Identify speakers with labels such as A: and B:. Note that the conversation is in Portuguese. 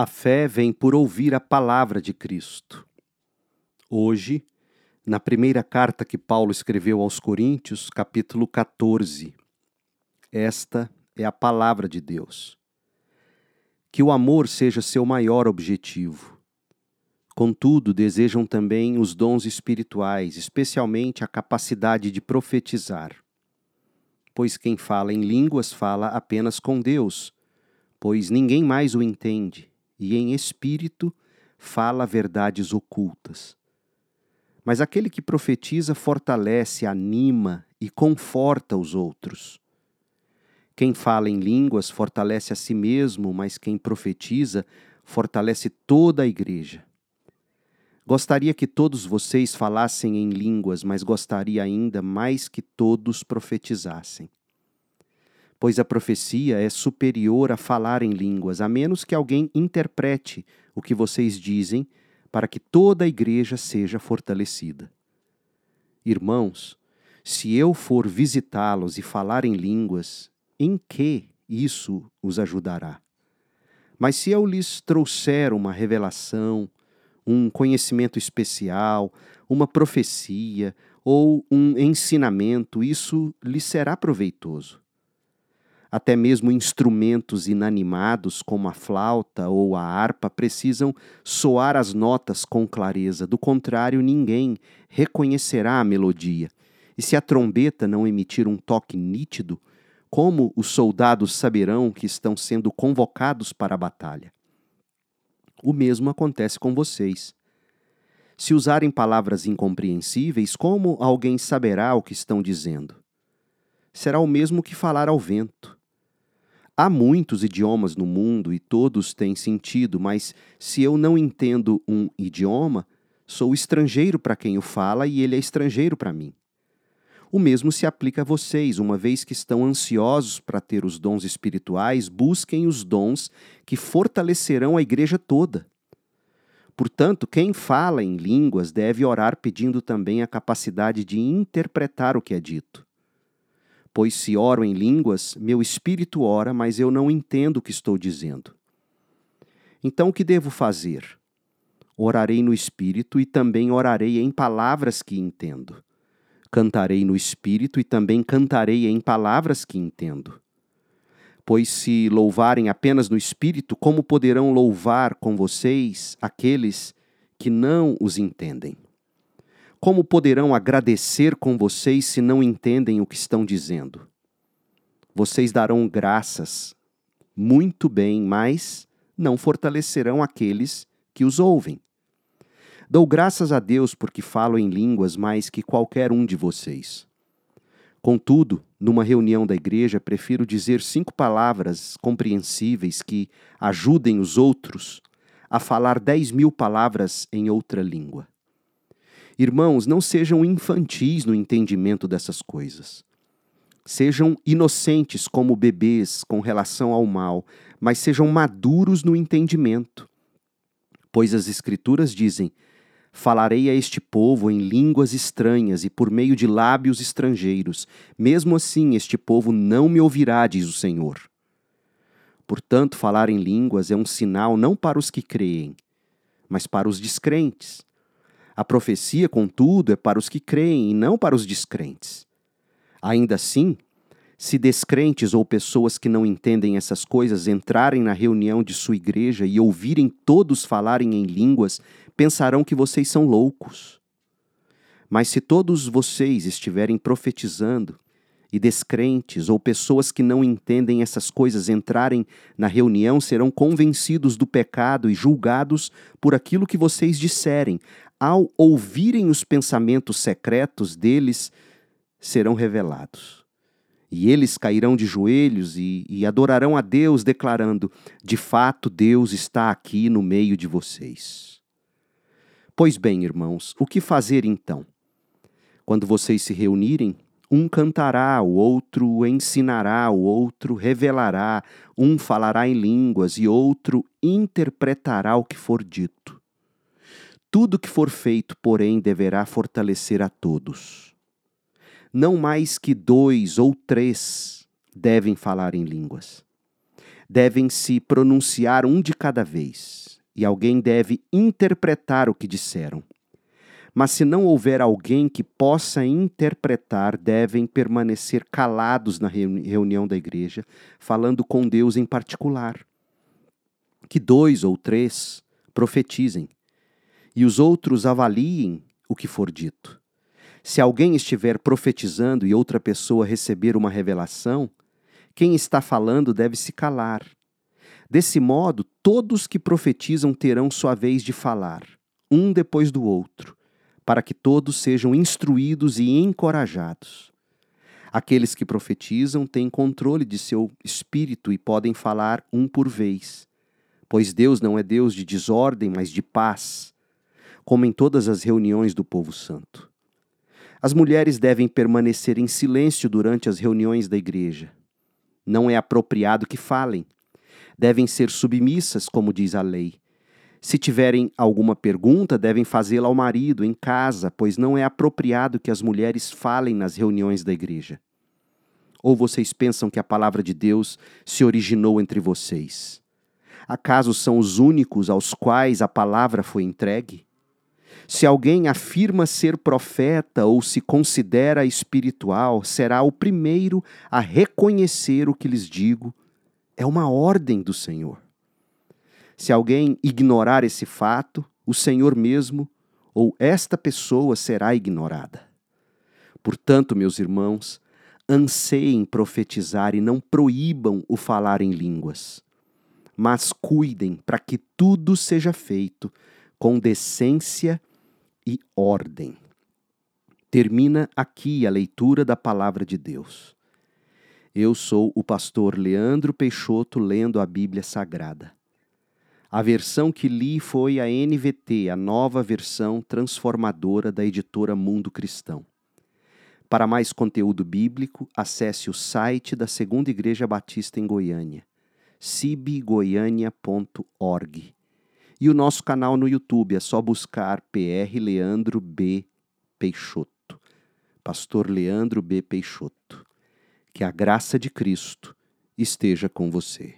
A: A fé vem por ouvir a palavra de Cristo. Hoje, na primeira carta que Paulo escreveu aos Coríntios, capítulo 14. Esta é a palavra de Deus. Que o amor seja seu maior objetivo. Contudo, desejam também os dons espirituais, especialmente a capacidade de profetizar. Pois quem fala em línguas fala apenas com Deus, pois ninguém mais o entende e em espírito fala verdades ocultas. Mas aquele que profetiza fortalece, anima e conforta os outros. Quem fala em línguas fortalece a si mesmo, mas quem profetiza fortalece toda a igreja. Gostaria que todos vocês falassem em línguas, mas gostaria ainda mais que todos profetizassem pois a profecia é superior a falar em línguas, a menos que alguém interprete o que vocês dizem, para que toda a igreja seja fortalecida. Irmãos, se eu for visitá-los e falar em línguas, em que isso os ajudará? Mas se eu lhes trouxer uma revelação, um conhecimento especial, uma profecia ou um ensinamento, isso lhes será proveitoso. Até mesmo instrumentos inanimados, como a flauta ou a harpa, precisam soar as notas com clareza, do contrário, ninguém reconhecerá a melodia. E se a trombeta não emitir um toque nítido, como os soldados saberão que estão sendo convocados para a batalha? O mesmo acontece com vocês. Se usarem palavras incompreensíveis, como alguém saberá o que estão dizendo? Será o mesmo que falar ao vento. Há muitos idiomas no mundo e todos têm sentido, mas se eu não entendo um idioma, sou estrangeiro para quem o fala e ele é estrangeiro para mim. O mesmo se aplica a vocês, uma vez que estão ansiosos para ter os dons espirituais, busquem os dons que fortalecerão a igreja toda. Portanto, quem fala em línguas deve orar pedindo também a capacidade de interpretar o que é dito. Pois se oro em línguas, meu espírito ora, mas eu não entendo o que estou dizendo. Então o que devo fazer? Orarei no espírito e também orarei em palavras que entendo. Cantarei no espírito e também cantarei em palavras que entendo. Pois se louvarem apenas no espírito, como poderão louvar com vocês aqueles que não os entendem? Como poderão agradecer com vocês se não entendem o que estão dizendo? Vocês darão graças muito bem, mas não fortalecerão aqueles que os ouvem. Dou graças a Deus porque falo em línguas mais que qualquer um de vocês. Contudo, numa reunião da igreja, prefiro dizer cinco palavras compreensíveis que ajudem os outros a falar dez mil palavras em outra língua. Irmãos, não sejam infantis no entendimento dessas coisas. Sejam inocentes como bebês com relação ao mal, mas sejam maduros no entendimento. Pois as Escrituras dizem: Falarei a este povo em línguas estranhas e por meio de lábios estrangeiros. Mesmo assim, este povo não me ouvirá, diz o Senhor. Portanto, falar em línguas é um sinal não para os que creem, mas para os descrentes a profecia, contudo, é para os que creem e não para os descrentes. Ainda assim, se descrentes ou pessoas que não entendem essas coisas entrarem na reunião de sua igreja e ouvirem todos falarem em línguas, pensarão que vocês são loucos. Mas se todos vocês estiverem profetizando, e descrentes ou pessoas que não entendem essas coisas entrarem na reunião serão convencidos do pecado e julgados por aquilo que vocês disserem, ao ouvirem os pensamentos secretos deles, serão revelados. E eles cairão de joelhos e, e, adorarão a Deus, declarando: De fato, Deus está aqui no meio de vocês. Pois bem, irmãos, o que fazer então? Quando vocês se reunirem, um cantará, o outro ensinará, o outro revelará, um falará em línguas e outro interpretará o que for dito. Tudo que for feito, porém, deverá fortalecer a todos. Não mais que dois ou três devem falar em línguas. devem se pronunciar um de cada vez, e alguém deve interpretar o que disseram. Mas se não houver alguém que possa interpretar, devem permanecer calados na reunião da igreja, falando com Deus em particular. Que dois ou três profetizem, e os outros avaliem o que for dito. Se alguém estiver profetizando e outra pessoa receber uma revelação, quem está falando deve se calar. Desse modo, todos que profetizam terão sua vez de falar, um depois do outro, para que todos sejam instruídos e encorajados. Aqueles que profetizam têm controle de seu espírito e podem falar um por vez, pois Deus não é Deus de desordem, mas de paz, como em todas as reuniões do povo santo. As mulheres devem permanecer em silêncio durante as reuniões da igreja. Não é apropriado que falem. Devem ser submissas, como diz a lei se tiverem alguma pergunta, devem fazê-la ao marido em casa, pois não é apropriado que as mulheres falem nas reuniões da igreja. Ou vocês pensam que a palavra de Deus se originou entre vocês? Acaso são os únicos aos quais a palavra foi entregue? Se alguém afirma ser profeta ou se considera espiritual, será o primeiro a reconhecer o que lhes digo. É uma ordem do Senhor. Se alguém ignorar esse fato, o Senhor mesmo ou esta pessoa será ignorada. Portanto, meus irmãos, anseiem profetizar e não proíbam o falar em línguas. Mas cuidem para que tudo seja feito com decência e ordem. Termina aqui a leitura da palavra de Deus. Eu sou o pastor Leandro Peixoto lendo a Bíblia Sagrada. A versão que li foi a NVT, a nova versão transformadora da editora Mundo Cristão. Para mais conteúdo bíblico, acesse o site da Segunda Igreja Batista em Goiânia, cibgoiania.org. E o nosso canal no YouTube, é só buscar PR Leandro B. Peixoto. Pastor Leandro B. Peixoto. Que a graça de Cristo esteja com você.